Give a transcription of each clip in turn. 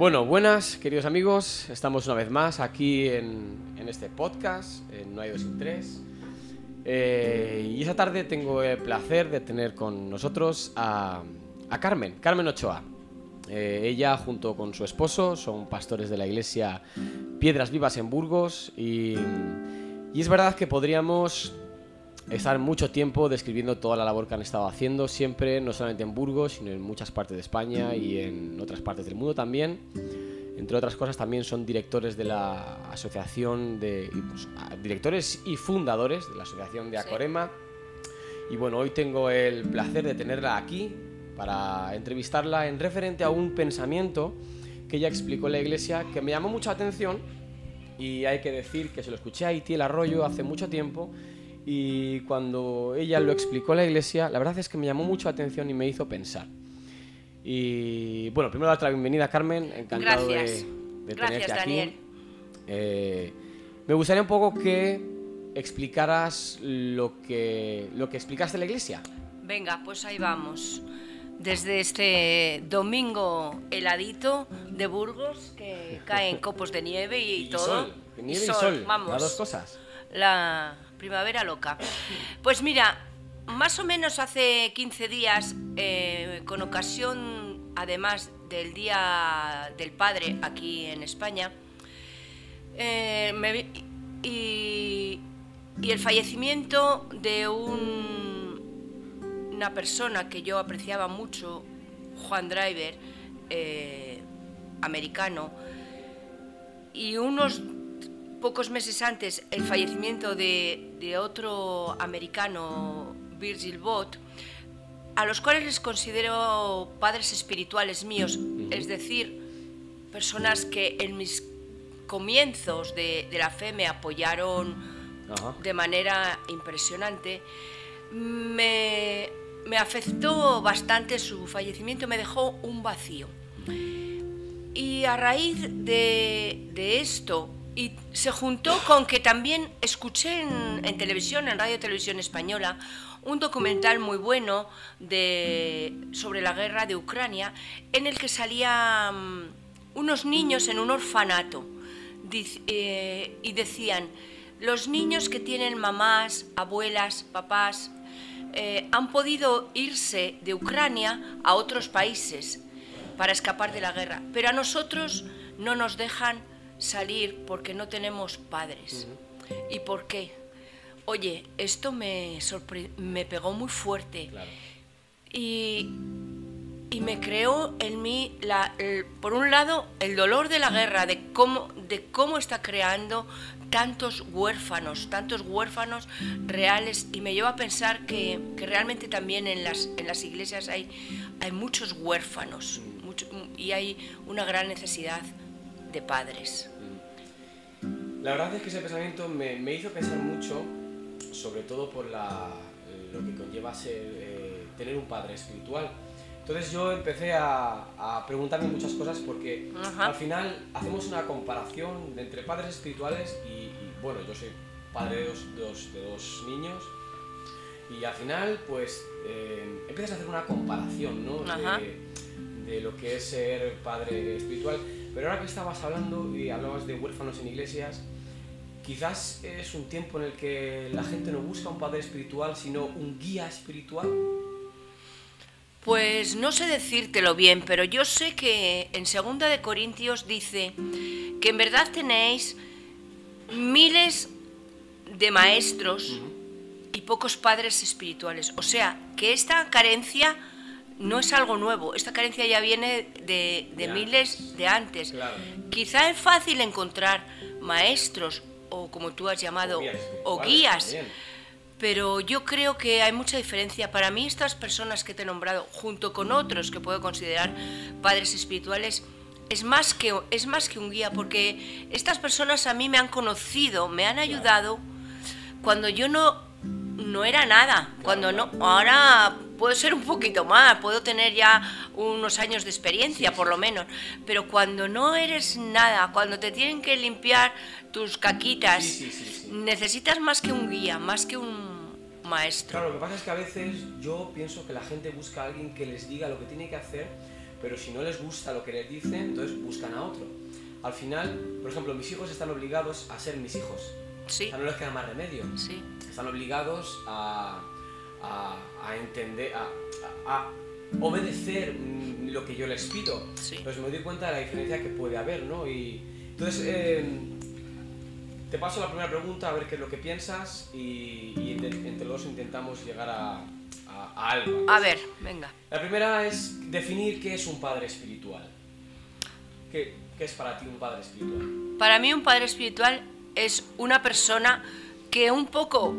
Bueno, buenas, queridos amigos. Estamos una vez más aquí en, en este podcast, en No hay dos sin tres. Eh, y esa tarde tengo el placer de tener con nosotros a, a Carmen, Carmen Ochoa. Eh, ella junto con su esposo son pastores de la iglesia Piedras Vivas en Burgos y, y es verdad que podríamos estar mucho tiempo describiendo toda la labor que han estado haciendo, siempre, no solamente en Burgos, sino en muchas partes de España y en otras partes del mundo también. Entre otras cosas, también son directores de la asociación de. pues, directores y fundadores de la asociación de Sí. Acorema. Y bueno, hoy tengo el placer de tenerla aquí para entrevistarla en referente a un pensamiento que ella explicó en la iglesia que me llamó mucha atención y hay que decir que se lo escuché a Iti el Arroyo hace mucho tiempo y cuando ella lo explicó en la iglesia, la verdad es que me llamó mucho la atención y me hizo pensar. Y bueno, primero darte la bienvenida, Carmen. Encantado de- Gracias. de, Gracias, tenerte aquí. Daniel. Eh, me gustaría un poco que explicaras lo que, lo que explicaste en la iglesia. Venga, pues ahí vamos. Desde este domingo heladito de Burgos, que caen copos de nieve y, todo. sol, nieve y sol, vamos. las dos cosas. La primavera loca. Pues mira, más o menos hace 15 días, eh, con ocasión, además del Día del Padre aquí en España, eh, y el fallecimiento de un- una persona que yo apreciaba mucho, Juan Driver, eh, americano, y unos pocos meses antes el fallecimiento de, de otro americano, Virgil Bott, a los cuales les considero padres espirituales míos, es decir, personas que en mis comienzos de, de la fe me apoyaron Ajá. de manera impresionante. Me, me afectó bastante su fallecimiento, me dejó un vacío. Y a raíz de, de esto, y se juntó con que también escuché en, televisión, en Radio Televisión Española, un documental muy bueno sobre la guerra de Ucrania, en el que salían unos niños en un orfanato. Eh, y decían, los niños que tienen mamás, abuelas, papás, eh, han podido irse de Ucrania a otros países para escapar de la guerra, pero a nosotros no nos dejan salir porque no tenemos padres. ¿Y por qué? Oye, esto me, me pegó muy fuerte Claro. y, y me creó en mí, la, el- por un lado, el dolor de la guerra, de cómo, de cómo está creando tantos huérfanos, tantos huérfanos reales, y me lleva a pensar que, que realmente también en las, en las iglesias hay, hay muchos huérfanos mucho- y hay una gran necesidad de padres. La verdad es que ese pensamiento me, me hizo pensar mucho, sobre todo por la, lo que conlleva ser, eh, tener un padre espiritual. Entonces yo empecé a, a preguntarme muchas cosas porque Ajá. al final hacemos una comparación entre padres espirituales y, y, bueno, yo soy padre de dos, dos- de dos niños y al final pues eh, empiezas a hacer una comparación ¿no? De lo que es ser padre espiritual. Pero ahora que estabas hablando y hablabas de huérfanos en iglesias, quizás es un tiempo en el que la gente no busca un padre espiritual, sino un guía espiritual. Pues no sé decírtelo bien, pero yo sé que en Segunda de Corintios dice que en verdad tenéis miles de maestros y pocos padres espirituales. O sea, que esta carencia no es algo nuevo, esta carencia ya viene de, miles de antes. Claro. Quizá es fácil encontrar maestros o como tú has llamado, O guías o guías, pero yo creo que hay mucha diferencia. Para mí estas personas que te he nombrado, junto con otros que puedo considerar padres espirituales, es más que, es más que un guía, porque estas personas a mí me han conocido, me han ayudado cuando yo no, no era nada, cuando no, ahora puedo ser un poquito más, puedo tener ya unos años de experiencia por lo menos, pero cuando no eres nada, cuando te tienen que limpiar tus caquitas, Sí, sí, sí, sí. necesitas más que un guía, más que un maestro. Claro, lo que pasa es que a veces yo pienso que la gente busca a alguien que les diga lo que tiene que hacer, pero si no les gusta lo que les dicen, entonces buscan a otro. Al final, por ejemplo, mis hijos están obligados a ser mis hijos. Sí. O sea, no les queda más remedio. Sí. Están obligados a, a, a entender, a, a- obedecer mm, lo que yo les pido. Sí. Entonces me doy cuenta de la diferencia que puede haber, ¿no? Y entonces eh, te paso la primera pregunta a ver qué es lo que piensas y, y entre, entre los dos intentamos llegar a, a- a algo. A ver, venga. La primera es definir qué es un padre espiritual. ¿Qué, qué es para ti un padre espiritual? Para mí un padre espiritual es una persona que un poco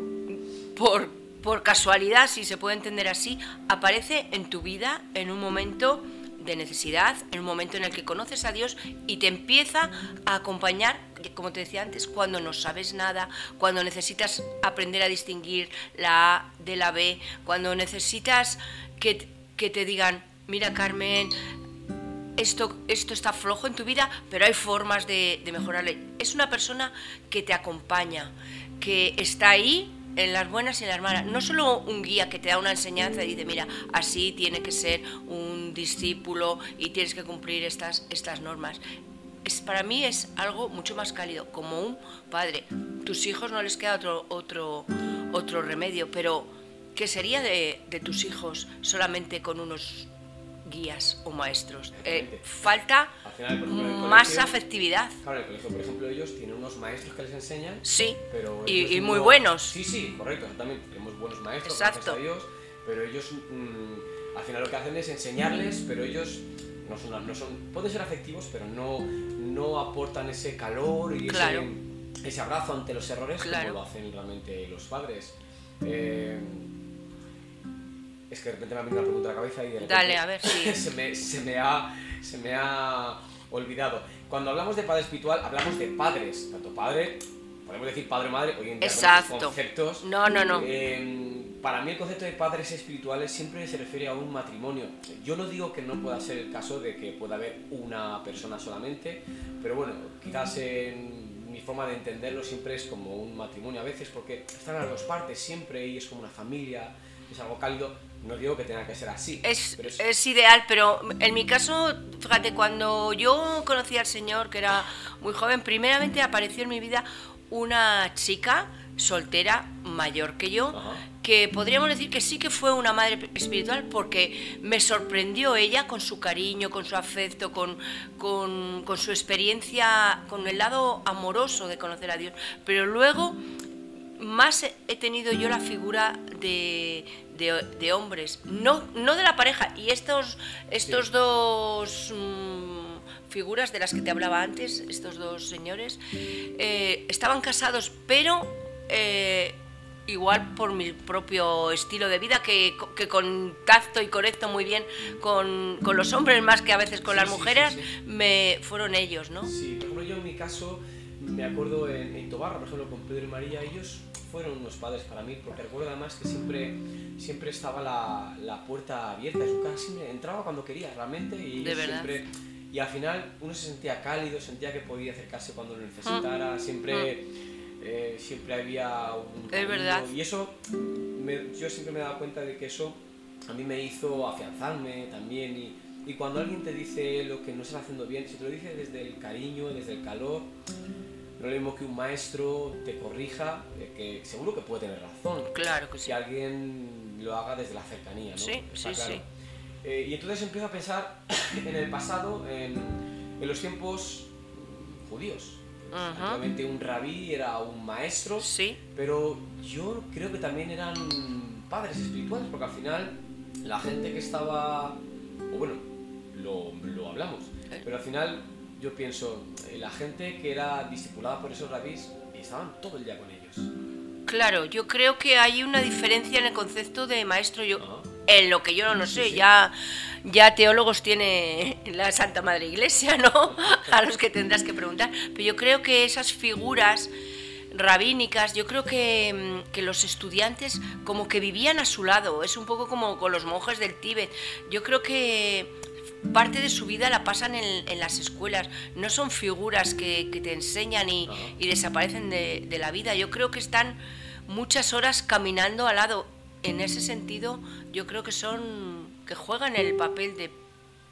por, por casualidad, si se puede entender así, aparece en tu vida en un momento de necesidad, en un momento en el que conoces a Dios y te empieza a acompañar, como te decía antes, cuando no sabes nada, cuando necesitas aprender a distinguir la A de la B, cuando necesitas que, que te digan, mira Carmen, esto, esto está flojo en tu vida, pero hay formas de, de mejorarle. Es una persona que te acompaña, que está ahí en las buenas y en las malas. No solo un guía que te da una enseñanza y dice, mira, así tiene que ser un discípulo y tienes que cumplir estas, estas normas. Es, para mí es algo mucho más cálido, como un padre. Tus hijos no les queda otro, otro, otro remedio, pero ¿qué sería de, de tus hijos solamente con unos guías o maestros? Eh, falta Al final, ejemplo, más colegio- afectividad. Claro, el colegio, por ejemplo, ellos tienen unos maestros que les enseñan Sí, Pero y, y muy no- buenos. Sí, sí, correcto, exactamente. Tenemos buenos maestros, Exacto. a Dios, pero ellos mm, al final lo que hacen es enseñarles, pero ellos no son, no son pueden ser afectivos, pero no, no aportan ese calor y Claro. ese, ese abrazo ante los errores Claro. como lo hacen realmente los padres. Eh, es que de repente me ha venido una pregunta a la cabeza y de repente Dale, a ver, sí. se, me, se, me ha, se me ha olvidado. Cuando hablamos de padre espiritual, hablamos de padres, tanto padre, podemos decir padre o madre, hoy en día Exacto. conceptos. No, no, no. eh, para mí el concepto de padres espirituales siempre se refiere a un matrimonio. Yo no digo que no pueda ser el caso de que pueda haber una persona solamente, pero bueno, quizás en mi forma de entenderlo siempre es como un matrimonio a veces, porque están las dos partes siempre y es como una familia, es algo cálido. No digo que tenga que ser así. Es, pero es- es ideal, pero en mi caso, fíjate, cuando yo conocí al Señor, que era muy joven, primeramente apareció en mi vida una chica soltera mayor que yo, Ajá. que podríamos decir que sí que fue una madre espiritual porque me sorprendió ella con su cariño, con su afecto, con, con, con su experiencia, con el lado amoroso de conocer a Dios. Pero luego más he- he tenido yo la figura de, de- de hombres, no, no de la pareja. Y estos, estos Sí. dos mm, figuras de las que te hablaba antes, estos dos señores, eh, estaban casados, pero eh, igual por mi propio estilo de vida, que, que contacto y conecto muy bien con, con los hombres más que a veces con Sí, las mujeres, sí. me fueron ellos, ¿no? Sí, por ejemplo, yo en mi caso me acuerdo en, en Tobarra, por ejemplo, con Pedro y María, ellos fueron unos padres para mí, porque recuerdo además que siempre, siempre estaba la, la puerta abierta de su casa, siempre entraba cuando quería realmente y De siempre... Y al final uno se sentía cálido, sentía que podía acercarse cuando lo necesitara, siempre, eh, siempre había un... Es verdad. Y eso, me- yo siempre me he dado cuenta de que eso a mí me hizo afianzarme también y, y cuando alguien te dice lo que no estás haciendo bien, si te lo dice desde el cariño, desde el calor, no es lo mismo que un maestro te corrija, eh, que seguro que puede tener razón. Claro que sí. Si alguien lo haga desde la cercanía, ¿no? Sí, Está sí, sí. Eh, y entonces empiezo a pensar en el pasado, en, en los tiempos judíos. Ujú. Antiguamente un rabí era un maestro, Sí. pero yo creo que también eran padres espirituales, porque al final la gente que estaba, o bueno, lo, lo hablamos, Sí. pero al final yo pienso, eh, la gente que era discipulada por esos rabís estaban todo el día con ellos. Claro, yo creo que hay una diferencia en el concepto de maestro, yo, en lo que yo no sé, sí. ya, ya teólogos tiene la Santa Madre Iglesia, ¿no? A los que tendrás que preguntar. Pero yo creo que esas figuras rabínicas, yo creo que, mm, que los estudiantes como que vivían a su lado, es un poco como con los monjes del Tíbet. Yo creo que parte de su vida la pasan en, en las escuelas, no son figuras que, que te enseñan y, desaparecen de, de la vida. Yo creo que están muchas horas caminando al lado. En ese sentido, yo creo que son que juegan el papel de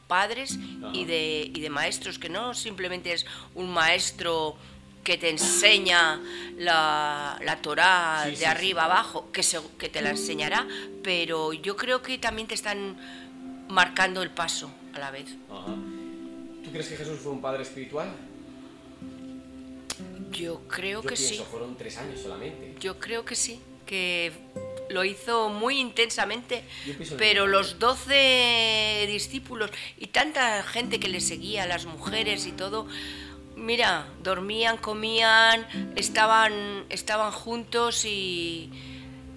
padres y de, y de maestros, que no simplemente es un maestro que te enseña la, la Torá Sí, de sí, arriba sí. abajo, que, se- que te la enseñará, pero yo creo que también te están marcando el paso a la vez. Ajá. ¿Tú crees que Jesús fue un padre espiritual? Yo creo Yo que pienso, sí. fueron tres años solamente. Yo creo que sí, que lo hizo muy intensamente, pero los doce discípulos y tanta gente que le seguía, las mujeres y todo, mira, dormían, comían, estaban, estaban juntos y,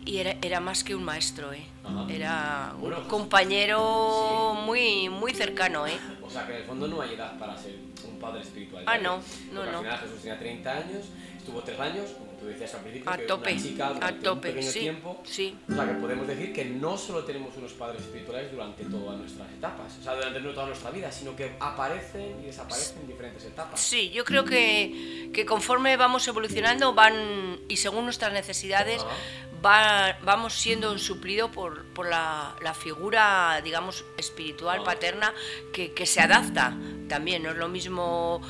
y era, era más que un maestro, ¿eh? Ajá. Era Bueno, un pues, compañero muy, muy cercano, ¿eh? O sea, que en el fondo no hay edad para ser un padre espiritual. Ah, no, Porque no, al no. final Jesús tenía 30 años, estuvo tres años, como tú decías al principio, A que tope, una chica a durante un pequeño sí, tiempo. sí. O sea, que podemos decir que no solo tenemos unos padres espirituales durante todas nuestras etapas, o sea, durante toda nuestra vida, sino que aparecen y desaparecen en diferentes etapas. Sí, yo creo que, que conforme vamos evolucionando van y según nuestras necesidades va- vamos siendo suplido por, por la, la figura, digamos, espiritual, paterna, que, que se adapta también. No es lo mismo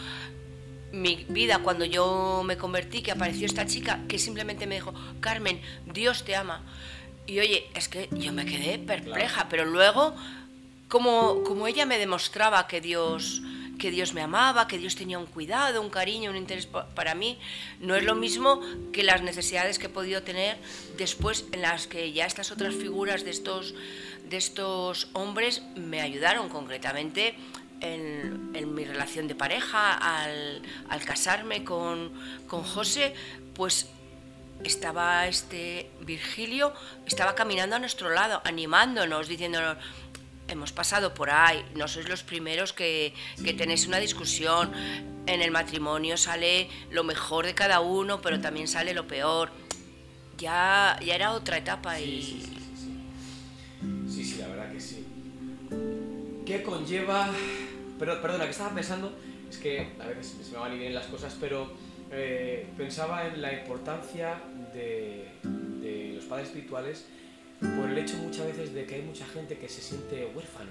mi vida cuando yo me convertí, que apareció esta chica que simplemente me dijo, Carmen, Dios te ama. Y oye, es que yo me quedé perpleja, Claro. pero luego, como, como ella me demostraba que Dios, que Dios me amaba, que Dios tenía un cuidado, un cariño, un interés pa- para mí, no es lo mismo que las necesidades que he podido tener después en las que ya estas otras figuras de estos, de estos hombres me ayudaron concretamente en, mi relación de pareja, al, casarme con, con José, pues estaba este Virgilio, estaba caminando a nuestro lado, animándonos, diciéndonos, hemos pasado por ahí, no sois los primeros que, que tenéis una discusión, en el matrimonio sale lo mejor de cada uno, pero también sale lo peor. Ya, ya era otra etapa y... sí, sí, sí. Sí, sí, la verdad que sí. ¿Qué conlleva? Pero, perdona, que estaba pensando, es que a veces se me van y vienen las cosas, pero eh, pensaba en la importancia de, de los padres espirituales por el hecho muchas veces de que hay mucha gente que se siente huérfano.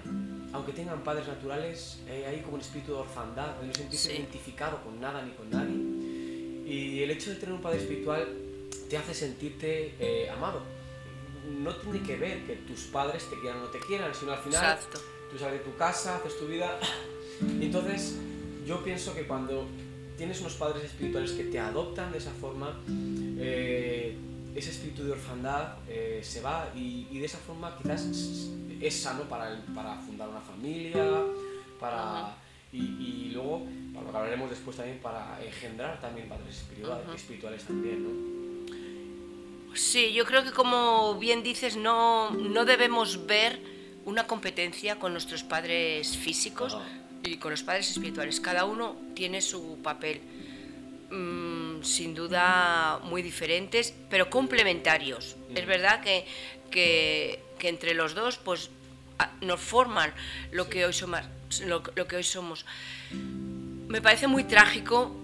Aunque tengan padres naturales, eh, hay como un espíritu de orfandad, de no sentirse Sí. identificado con nada ni con nadie. Y el hecho de tener un padre espiritual te hace sentirte eh, amado. No tiene que ver que tus padres te quieran o no te quieran, sino al final Exacto. tú sales de tu casa, haces tu vida. Y entonces yo pienso que cuando tienes unos padres espirituales que te adoptan de esa forma, eh, ese espíritu de orfandad eh, se va y, y de esa forma quizás es sano para, el- para fundar una familia, para... Y, y luego, para lo que hablaremos después también, para engendrar también padres espirituales, también, ¿no? Sí, yo creo que como bien dices, no, no debemos ver una competencia con nuestros padres físicos. Y con los padres espirituales. Cada uno tiene su papel, mm, sin duda muy diferentes, pero complementarios. Es verdad que, que, que entre los dos pues, nos forman lo que hoy somos. Lo, lo que hoy somos. Me parece muy trágico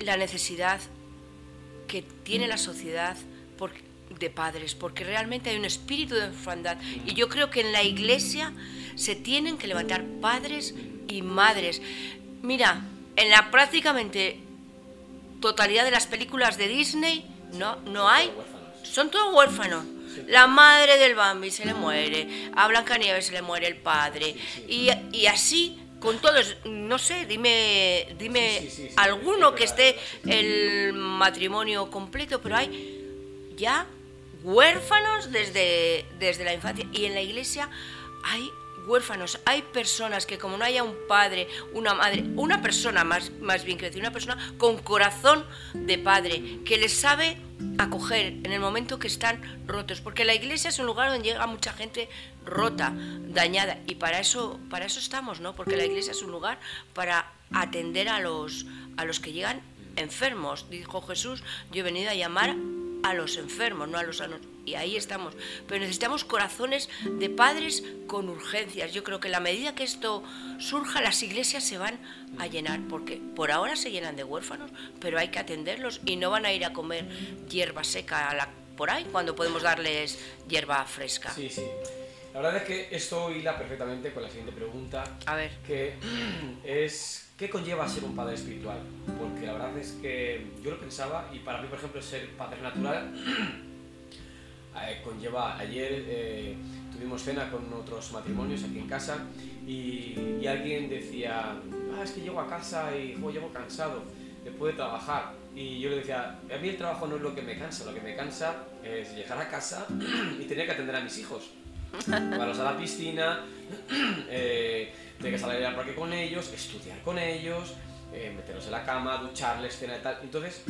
la necesidad que tiene la sociedad por- de padres, porque realmente hay un espíritu de orfandad. Y yo creo que en la iglesia se tienen que levantar padres y madres. Mira, en la prácticamente totalidad de las películas de Disney no, no hay, son todos huérfanos. La madre del Bambi se le muere, a Blancanieves se le muere el padre, y, y así con todos, no sé, dime, dime Sí, sí, sí, sí, alguno que esté el matrimonio completo, pero hay ya huérfanos desde, desde la infancia. Y en la iglesia hay huérfanos, hay personas que como no haya un padre, una madre, una persona más, más bien decir, una persona con corazón de padre, que les sabe acoger en el momento que están rotos, porque la iglesia es un lugar donde llega mucha gente rota, dañada, y para eso, para eso estamos, ¿no? Porque la iglesia es un lugar para atender a los, a los que llegan enfermos. Dijo Jesús, yo he venido a llamar a los enfermos, no a los sanos. Y ahí estamos. Pero necesitamos corazones de padres con urgencias. Yo creo que la medida que esto surja, las iglesias se van a llenar, porque por ahora se llenan de huérfanos, pero hay que atenderlos y no van a ir a comer hierba seca a la- por ahí cuando podemos darles hierba fresca. Sí, sí. La verdad es que esto hila perfectamente con la siguiente pregunta, A ver. que es ¿qué conlleva ser un padre espiritual? Porque la verdad es que yo lo pensaba y para mí, por ejemplo, ser padre natural conlleva, ayer eh, tuvimos cena con otros matrimonios aquí en casa y, y alguien decía, ah, es que llego a casa y jo, llego cansado después de trabajar. Y yo le decía, a mí el trabajo no es lo que me cansa, lo que me cansa es llegar a casa y tener que atender a mis hijos. Llevarlos a la piscina, eh, tener que salir al parque con ellos, estudiar con ellos, eh, meterlos en la cama, ducharles, cena y tal. Entonces,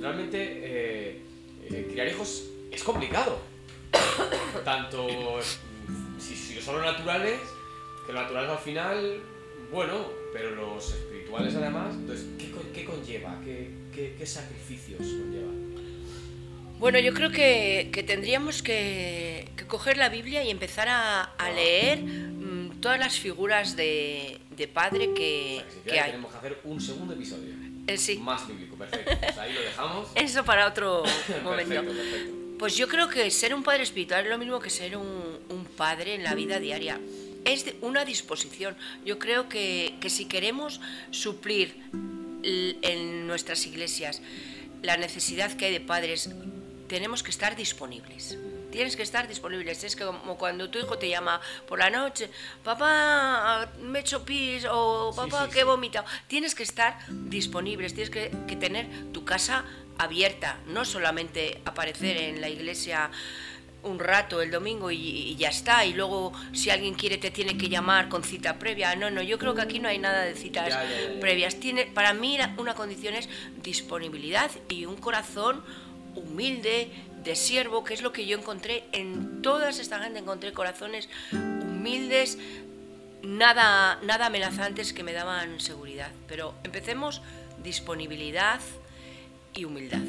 realmente, eh, eh, criar hijos es complicado. Tanto si, si son los naturales, que los naturales al final, bueno, pero los espirituales además, entonces, ¿qué, qué conlleva? ¿Qué, qué, qué sacrificios conlleva? Bueno, yo creo que, que tendríamos que, que coger la Biblia y empezar a, a leer mm, todas las figuras de, de padre O que, sea, que si que hay. tenemos que hacer un segundo episodio. Eh, sí, Más bíblico, perfecto. Pues ahí lo dejamos. eso para otro momento. perfecto, perfecto. Pues yo creo que ser un padre espiritual es lo mismo que ser un, padre en la vida diaria. Es una disposición. Yo creo que, que si queremos suplir en nuestras iglesias la necesidad que hay de padres, tenemos que estar disponibles. Tienes que estar disponibles. Es que como cuando tu hijo te llama por la noche, papá, me he hecho pis o papá, sí, que he vomitado. Tienes que estar disponibles, tienes que, que tener tu casa abierta, no solamente aparecer en la iglesia un rato el domingo y, y ya está, y luego si alguien quiere te tiene que llamar con cita previa. No, no, yo creo que aquí no hay nada de citas Ya, ya, ya, ya. previas. Tiene, para mí una condición es disponibilidad y un corazón humilde, de siervo, que es lo que yo encontré en todas esta gente, encontré corazones humildes, nada, nada amenazantes que me daban seguridad. Pero empecemos disponibilidad y humildad.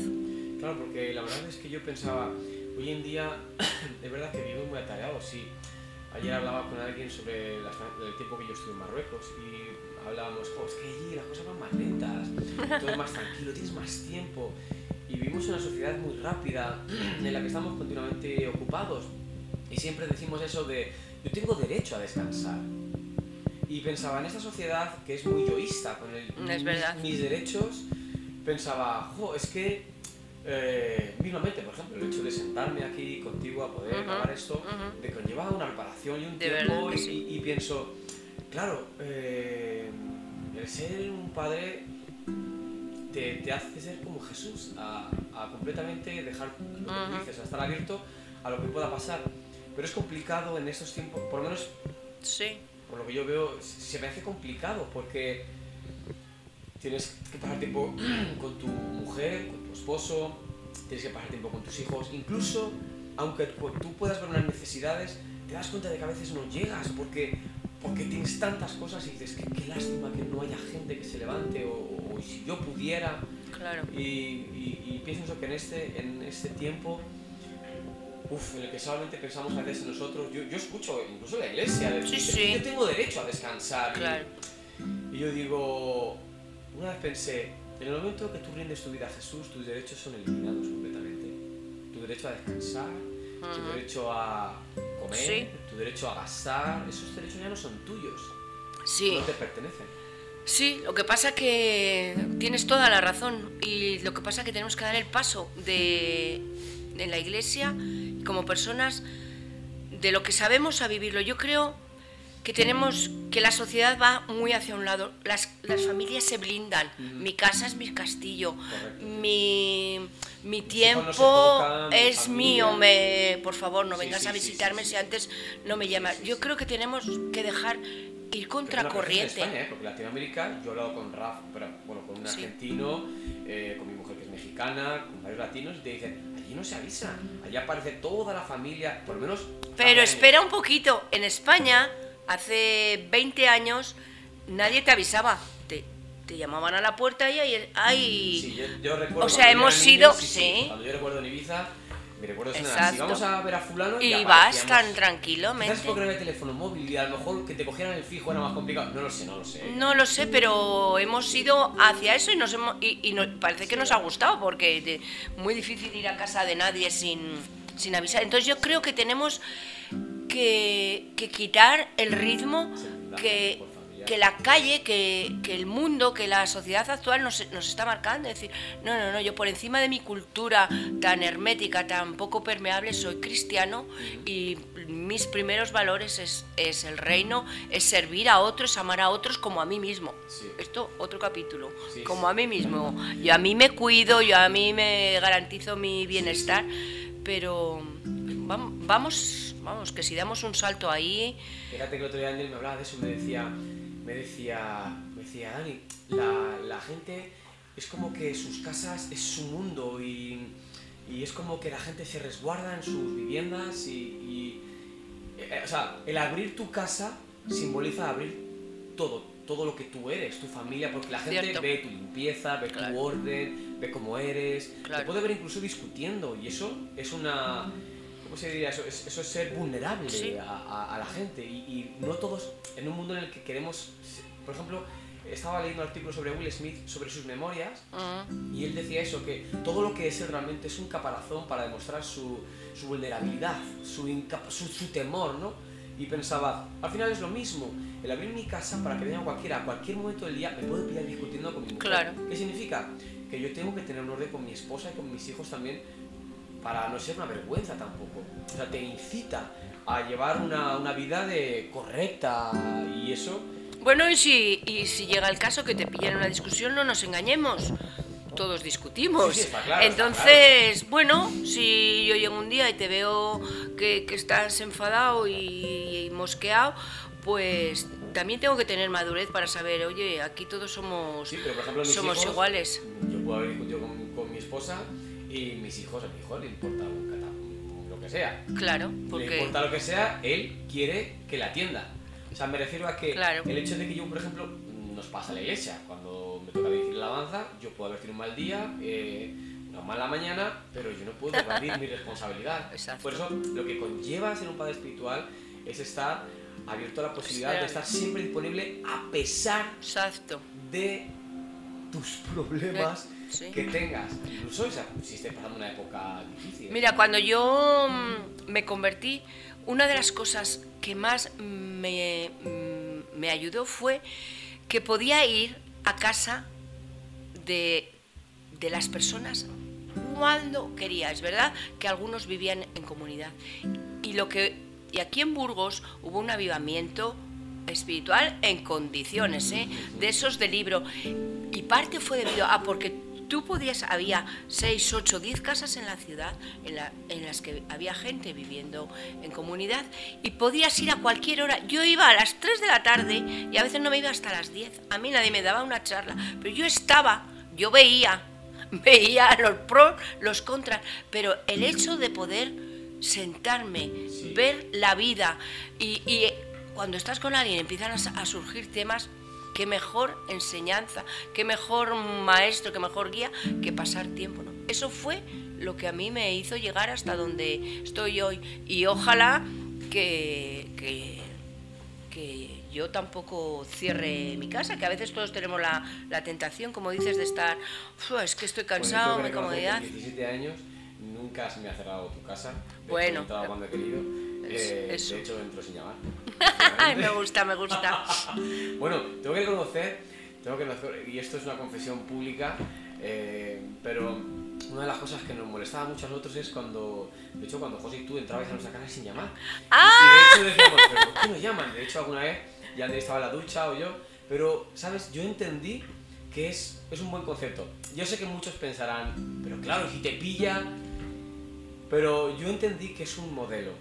Claro, porque la verdad es que yo pensaba, hoy en día, es verdad que vivimos muy atareados. Sí, ayer hablaba con alguien sobre la- el tiempo que yo estuve en Marruecos y hablábamos, "Jo, es que allí las cosas van más lentas, todo es más tranquilo, tienes más tiempo. Y vivimos en una sociedad muy rápida en la que estamos continuamente ocupados. Y siempre decimos eso de, yo tengo derecho a descansar. Y pensaba, en esta sociedad que es muy yoísta con el, Es mis- derechos, pensaba, jo, es que eh, mismamente, por ejemplo, el hecho de sentarme aquí contigo a poder Ujú, grabar esto, ujú. me conlleva una preparación y un De tiempo sí. y pienso, claro, eh, el ser un padre te, te hace ser como Jesús, a, a completamente dejar lo que dices, a estar abierto a lo que pueda pasar. Pero es complicado en estos tiempos, por lo menos Sí. por lo que yo veo, se me hace complicado porque tienes que pasar tiempo con tu mujer, con tu esposo, tienes que pasar tiempo con tus hijos, incluso aunque tú puedas ver unas necesidades, te das cuenta de que a veces no llegas porque, porque tienes tantas cosas y dices que qué lástima que no haya gente que se levante o, o si yo pudiera Claro. y, y- y pienso que en este, en este tiempo, uf, en el que solamente pensamos a veces nosotros, yo, yo escucho incluso la iglesia, decir, Sí, "Es que sí. yo tengo derecho a descansar. y- Claro. Y, yo digo, una vez pensé, en el momento que tú rindes tu vida a Jesús, tus derechos son eliminados completamente. Tu derecho a descansar, tu Ujú. derecho a comer, Sí. tu derecho a gastar, esos derechos ya no son tuyos, Sí. no te pertenecen. Sí, lo que pasa que tienes toda la razón y lo que pasa que tenemos que dar el paso de en la iglesia como personas de lo que sabemos a vivirlo. Yo creo que tenemos que la sociedad va muy hacia un lado. Las, las familias se blindan. Mi casa es mi castillo. Mi, mi tiempo es mío. Me, por favor, no vengas sí, a sí, visitarme sí. si antes no me llamas. Yo creo que tenemos que dejar ir contra Pero no, pero eso es corriente. en España, ¿eh? porque Latinoamérica, yo he hablado con Raf, pero, bueno, con un argentino, eh, con mi mujer que es mexicana, con varios latinos, y te dicen, allí no se avisa, allí aparece toda la familia, por lo menos... Pero año". espera un poquito, en España, hace 20 años, nadie te avisaba. Te, te llamaban a la puerta y ahí... ahí- Sí, yo, yo recuerdo O sea, hemos sido- niño, sí. Cuando yo recuerdo en Ibiza, mi recuerdo nada, si vamos a ver a fulano y ya vas tan Quizás tranquilamente. porque no había teléfono móvil y a lo mejor que te cogieran el fijo era más complicado. No lo sé, no lo sé. No lo sé, pero hemos ido hacia eso y nos hemos, y, y nos- parece que nos ha gustado porque es muy difícil ir a casa de nadie sin, sin avisar. Entonces yo creo que tenemos que, que quitar el ritmo que, que la calle, que, que, el mundo, que la sociedad actual nos, nos, está marcando. Es decir, no, no, no, yo por encima de mi cultura tan hermética, tan poco permeable, soy cristiano y mis primeros valores es, es el reino, es servir a otros, amar a otros como a mí mismo. Sí. Esto, otro capítulo. Sí, como sí. a mí mismo. Yo a mí me cuido, yo a mí me garantizo mi bienestar, pero vamos, vamos, vamos, que si damos un salto ahí... Fíjate que el otro día Ángel me hablaba de eso, me decía, me decía, me decía, Dani, la, la gente es como que sus casas es su mundo y, y es como que la gente se resguarda en sus viviendas y, y eh, o sea, el abrir tu casa simboliza abrir todo, todo lo que tú eres, tu familia, porque la gente Cierto. ve tu limpieza, ve Claro. tu orden, ve cómo eres, te puede ver incluso discutiendo y eso es una... ¿Cómo se diría eso? Es, eso es ser vulnerable Sí. a, a- a la gente y, y no todos, en un mundo en el que queremos... Por ejemplo, estaba leyendo un artículo sobre Will Smith, sobre sus memorias, mm, y él decía eso, que todo lo que es él realmente es un caparazón para demostrar su, su vulnerabilidad, su, su, su temor, ¿no? Y pensaba, al final es lo mismo, el abrir mi casa para que venga cualquiera, a cualquier momento del día, me puedo pillar discutiendo con mi mujer. Claro. ¿Qué significa? Que yo tengo que tener un orden con mi esposa y con mis hijos también, para no ser una vergüenza tampoco. O sea, te incita a llevar una, una vida de correcta y eso... Bueno, y si, y si llega el caso que te pillan en una discusión, no nos engañemos. Todos discutimos. Sí, sí, está claro, está Entonces, bueno, si yo llego un día y te veo que, que estás enfadado y, y mosqueado, pues también tengo que tener madurez para saber, oye, aquí todos somos, Sí, pero por ejemplo, mis somos hijos, iguales. Yo puedo haber discutido con, con mi esposa y mis hijos, a mi hijo le importa un cata- lo que sea. Claro, Le porque... importa lo que sea, él quiere que la atienda. O sea, me refiero a que Claro. el hecho de que yo, por ejemplo, nos pasa a la iglesia, cuando me toca dirigir la alabanza, yo puedo haber tenido un mal día, eh, una mala mañana, pero yo no puedo evadir mi responsabilidad. Exacto. Por eso, lo que conlleva ser un padre espiritual es estar abierto a la posibilidad de Estar- estar siempre disponible a pesar Exacto. de tus problemas Sí. que tengas. Incluso si estés pasando una época difícil. Mira, cuando yo mm, me convertí, una de las cosas que más me, mm, me ayudó fue que podía ir a casa de, de las personas cuando quería. Es verdad que algunos vivían en comunidad. Y, lo que, y aquí en Burgos hubo un avivamiento espiritual en condiciones, ¿eh? de esos de libro. Y parte fue debido a porque tú podías, había 6, 8, 10 casas en la ciudad en, la- en las que había gente viviendo en comunidad y podías ir a cualquier hora. Yo iba a las 3 de la tarde y a veces no me iba hasta las 10. A mí nadie me daba una charla, pero yo estaba, yo veía, veía los pros, los contras, pero el hecho de poder sentarme, Sí. ver la vida y, y cuando estás con alguien empiezan a surgir temas, qué mejor enseñanza, qué mejor maestro, qué mejor guía que pasar tiempo. ¿no? Eso fue lo que a mí me hizo llegar hasta donde estoy hoy y ojalá que, que, que yo tampoco cierre mi casa, que a veces todos tenemos la, la tentación, como dices, de estar, "Uf, es que estoy Bueno, cansado, mi comodidad. en 17 años nunca se me ha cerrado tu casa. Bueno. he entrado cuando he querido. Eh. De hecho, entro sin llamar. Ay, me gusta, me gusta. Bueno, tengo que reconocer, tengo que reconocer, y esto es una confesión pública, eh, pero una de las cosas que nos molestaba mucho a nosotros es cuando, de hecho, cuando José y tú entrabais a nuestra casa sin llamar. ¡Ah! Y de hecho decíamos, ¿pero por qué nos llaman? De hecho, alguna vez ya estaba en la ducha o yo, pero, ¿sabes? Yo entendí que es, es un buen concepto. Yo sé que muchos pensarán, pero claro, si te pilla... Pero yo entendí que es un modelo.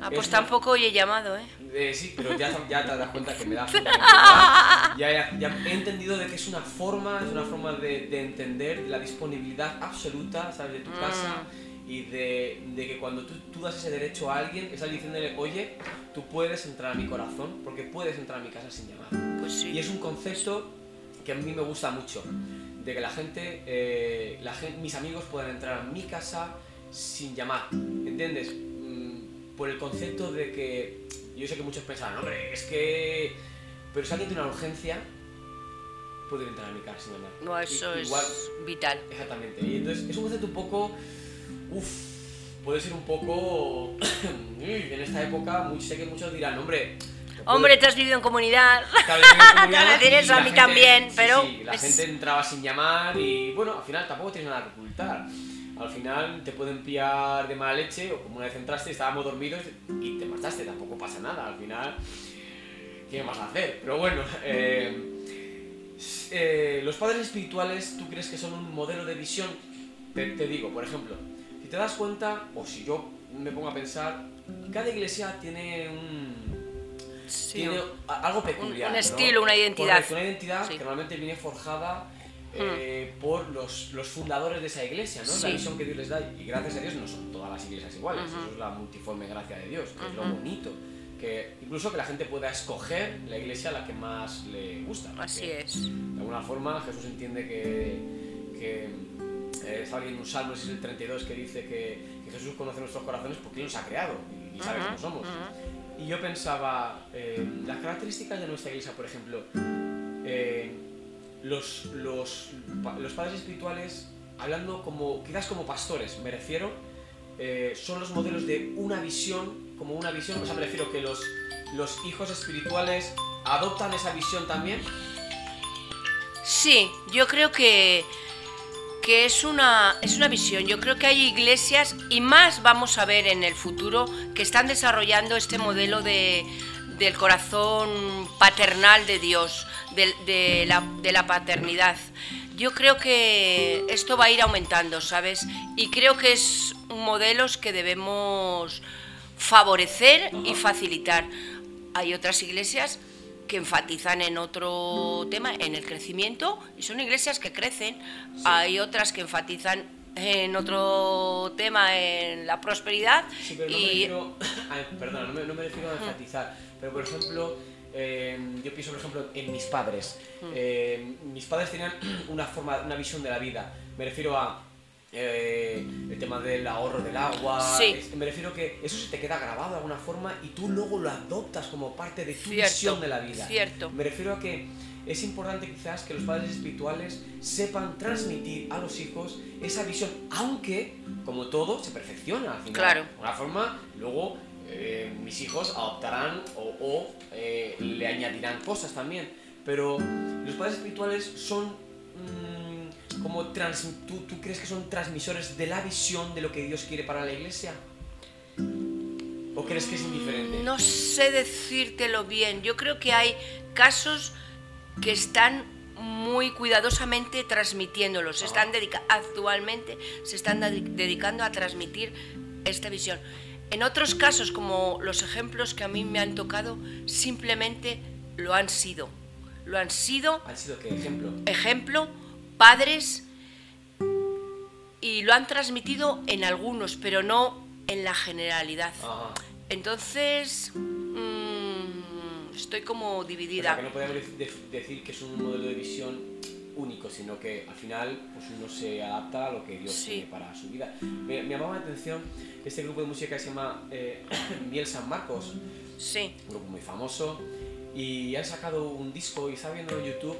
Ah, Es pues tampoco hoy he llamado, ¿eh? eh, sí, pero ya, ya te das cuenta que me da ya, ya, ya he entendido de que es una forma, es una forma de, de entender la disponibilidad absoluta, ¿sabes? De tu Mm. casa y de, de que cuando tú, tú das ese derecho a alguien, estás diciéndole, oye, tú puedes entrar a mi corazón porque puedes entrar a mi casa sin llamar. Pues sí. Y es un concepto que a mí me gusta mucho, de que la gente, eh, la gen- mis amigos puedan entrar a mi casa sin llamar, ¿entiendes? Por el concepto de que, yo sé que muchos pensarán, hombre, es que, pero si alguien tiene una urgencia, puede entrar a mi casa sin llamar. No, eso es igual- vital. Exactamente. Y entonces es un concepto un poco, uff, puede ser un poco. en esta época, muy, sé que muchos dirán, hombre. Hombre, te has vivido en comunidad. Te van a decir eso, a mí gente- también, sí, pero sí, la es- gente entraba sin llamar y bueno, al final tampoco tienes nada que ocultar. Al final te pueden pillar de mala leche o como una vez entraste, estábamos dormidos y te marchaste, tampoco pasa nada. Al final, ¿qué vas a hacer? Pero bueno, eh, eh, los padres espirituales, ¿tú crees que son un modelo de visión? Te, te digo, por ejemplo, si te das cuenta, o si yo me pongo a pensar, cada iglesia tiene un, Sí, tiene algo peculiar. un estilo, una identidad. Correcto, una identidad Sí. Que normalmente viene forjada eh, por los, los fundadores de esa iglesia, ¿no? Sí. La visión que Dios les da. Y gracias a Dios no son todas las iglesias iguales, eso es la multiforme gracia de Dios, que es lo bonito. Que incluso que la gente pueda escoger la iglesia a la que más le gusta. así es. De alguna forma Jesús entiende que, que eh, está leyendo un salmo, es el 32, que dice que, que Jesús conoce nuestros corazones porque Él los ha creado y, sabe Ujú, cómo somos. ujú. Y yo pensaba, eh, las características de nuestra iglesia, por ejemplo, eh, los, los, los padres espirituales, hablando como, quizás como pastores, me refiero, eh, son los modelos de una visión, como una visión, o sea, me refiero que los, los hijos espirituales adoptan esa visión también. Sí, yo creo que, que es, una, es una visión. Yo creo que hay iglesias, y más vamos a ver en el futuro, que están desarrollando este modelo de, del corazón paternal de Dios, de, de la, de la paternidad. Yo creo que esto va a ir aumentando, ¿sabes? Y creo que es modelos que debemos favorecer y facilitar. Hay otras iglesias que enfatizan en otro tema, en el crecimiento, y son iglesias que crecen. Hay otras que enfatizan en otro tema, en la prosperidad. Sí, pero no me y refiero, a- perdona, no me, no me refiero a enfatizar, pero por ejemplo, eh, yo pienso por ejemplo en mis padres. Eh, mis padres tenían una forma, una visión de la vida. Me refiero a eh, el tema del ahorro del agua. Sí. es- me refiero que eso se te queda grabado de alguna forma y tú luego lo adoptas como parte de tu Cierto, visión de la vida. cierto. Me refiero a que es importante quizás que los padres espirituales sepan transmitir a los hijos esa visión, aunque, como todo, se perfecciona al final. Claro. De alguna forma, luego eh, mis hijos adoptarán o, o, eh, le añadirán cosas también. Pero los padres espirituales son mm, como trans, ¿tú, ¿tú crees que son transmisores de la visión de lo que Dios quiere para la iglesia? ¿O crees que es indiferente? No sé decírtelo bien. Yo creo que hay casos que están muy cuidadosamente transmitiéndolos. Se están dedica actualmente se están dedi- dedicando a transmitir esta visión. En otros casos, como los ejemplos que a mí me han tocado, simplemente lo han sido. Lo han sido ¿Han sido qué ejemplo? ejemplo, padres, y lo han transmitido en algunos, pero no en la generalidad. Entonces, mm, estoy como O sea, dividida. que no podemos dec- dec- decir que es un modelo de visión único, sino que al final pues uno se adapta a lo que Dios Sí. tiene para su vida. Me, me llamaba la atención este grupo de música que se llama eh, Miel San Marcos, Sí, un grupo muy famoso, y han sacado un disco y está viendo en YouTube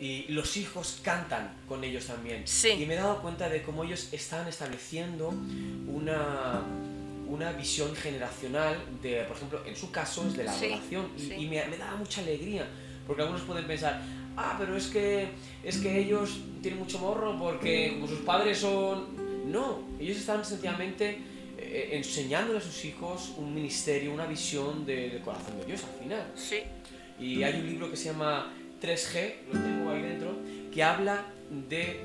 y los hijos cantan con ellos también. Sí. Y me he dado cuenta de cómo ellos están estableciendo una, una visión generacional de, por ejemplo, en su caso es de la Sí, adoración. Y, sí. y me, me da mucha alegría, porque algunos pueden pensar, ah, pero es que, es que ellos tienen mucho morro porque como sus padres son... No, ellos están sencillamente eh, enseñándole a sus hijos un ministerio, una visión de- del corazón de Dios al final. sí, Y hay un libro que se llama 3G, lo tengo ahí dentro, que habla de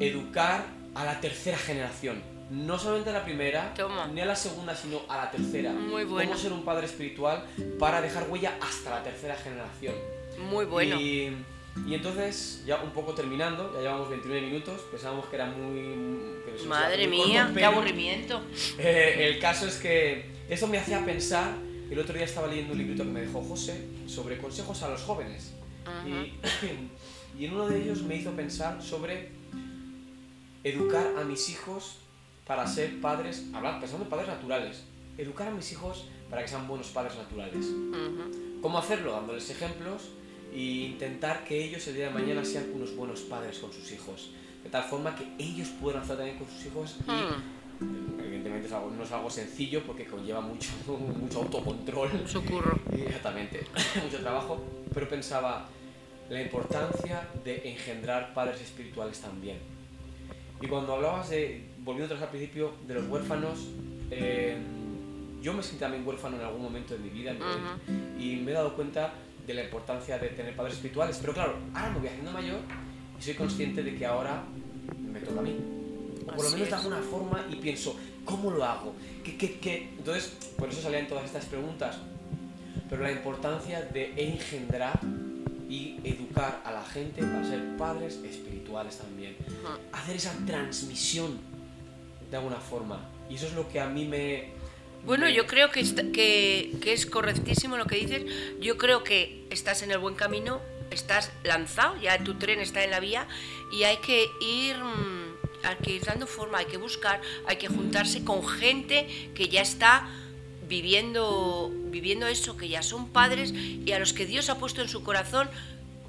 educar a la tercera generación. No solamente a la primera, Toma. ni a la segunda, sino a la tercera. Muy bueno. Cómo ser un padre espiritual para dejar huella hasta la tercera generación. Muy bueno. Y, y entonces, ya un poco terminando, ya llevamos 29 minutos, pensábamos que era muy... que Madre muy mía, corto, qué aburrimiento. eh, el caso es que eso me hacía pensar, el otro día estaba leyendo un librito que me dejó José sobre consejos a los jóvenes. y, y en uno de ellos me hizo pensar sobre educar a mis hijos para ser padres, hablar, pensando en padres naturales, educar a mis hijos para que sean buenos padres naturales. Ujú. ¿Cómo hacerlo? Dándoles ejemplos e intentar que ellos el día de mañana sean unos buenos padres con sus hijos. De tal forma que ellos puedan hacer también con sus hijos y Hmm. evidentemente es algo, no es algo sencillo porque conlleva mucho, mucho autocontrol. Mucho curro. Exactamente, mucho trabajo, pero pensaba la importancia de engendrar padres espirituales también. Y cuando hablabas de, volviendo atrás al principio, de los huérfanos, eh, yo me sentí también huérfano en algún momento de mi vida Ujú. y me he dado cuenta de la importancia de tener padres espirituales. Pero claro, ahora me voy haciendo mayor y soy consciente de que ahora me toca a mí. O por lo Así menos de alguna forma y pienso, ¿cómo lo hago? ¿Qué, qué, qué? Entonces, por eso salían todas estas preguntas. Pero la importancia de engendrar y educar a la gente para ser padres espirituales también. Hacer esa transmisión de alguna forma. Y eso es lo que a mí me... Bueno, yo creo que, está- que, que es correctísimo lo que dices. Yo creo que estás en el buen camino, estás lanzado, ya tu tren está en la vía y hay que ir, mm, hay que ir dando forma, hay que buscar, hay que juntarse con gente que ya está viviendo, viviendo eso, que ya son padres y a los que Dios ha puesto en su corazón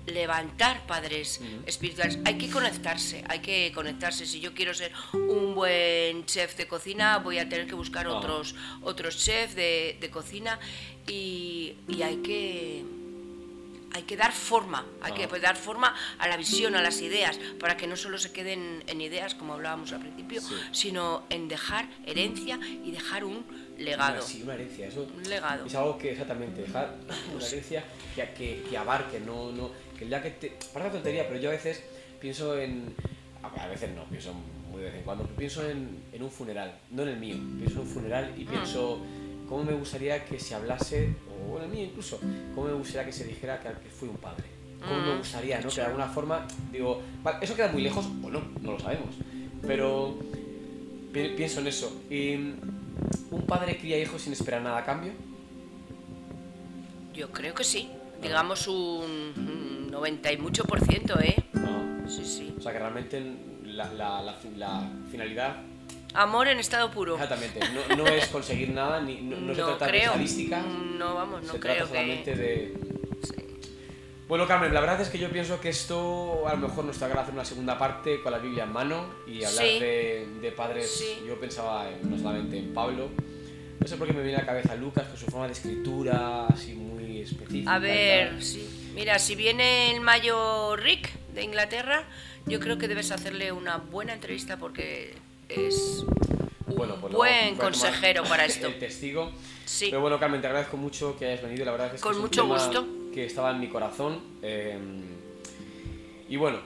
levantar padres espirituales. Hay que conectarse, hay que conectarse. Si yo quiero ser un buen chef de cocina, voy a tener que buscar Ah. otros, otros chefs de, de cocina y, y hay que hay que dar forma, hay Ah. que pues, dar forma a la visión, a las ideas, para que no solo se queden en ideas, como hablábamos al principio, Sí. sino en dejar herencia y dejar un legado. Sí, una herencia. Eso Un legado. es algo que exactamente, dejar una herencia que, que, que abarque, no, no, que ya que te... Parece tontería, pero yo a veces pienso en... A veces no, pienso muy de vez en cuando, pero pienso en, en un funeral, no en el mío, pienso en un funeral y pienso cómo me gustaría que se hablase, o en el mío incluso, cómo me gustaría que se dijera que, que fui un padre. Cómo me Mm, gustaría, ¿no? Que de alguna forma, digo, vale, eso queda muy lejos o no, no lo sabemos, pero pi- pienso en eso. Y un padre cría hijos sin esperar nada a cambio. Yo creo que sí, digamos un un 90 y mucho por ciento, ¿eh? No. Sí, sí. O sea que realmente la, la- la la finalidad, Amor en estado puro. exactamente, no, no es conseguir nada, ni, no, no se trata creo. de estadísticas, No, vamos, no se creo trata solamente que. de... sí. Bueno, Carmen, la verdad es que yo pienso que esto a lo mejor nos tocará hacer una segunda parte con la Biblia en mano y hablar Sí. de, de padres. Sí. Yo pensaba en- no solamente en Pablo, no sé por qué me viene a la cabeza Lucas, con su forma de escritura así muy específica. A ver, sí. Mira, si viene el mayo Rick de Inglaterra, yo creo que debes hacerle una buena entrevista porque es un Bueno, pues buen consejero para esto. El testigo. Sí. Pero bueno, Carmen, te agradezco mucho que hayas venido. La verdad es que Con es un mucho tema gusto. que estaba en mi corazón. eh, y bueno,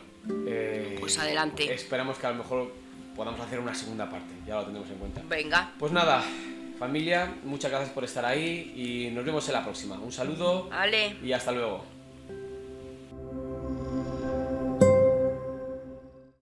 eh, Pues adelante. Esperamos que a lo mejor podamos hacer una segunda parte. Ya lo tendremos en cuenta. Venga, Pues nada, familia, muchas gracias por estar ahí y nos vemos en la próxima. Un saludo y hasta luego.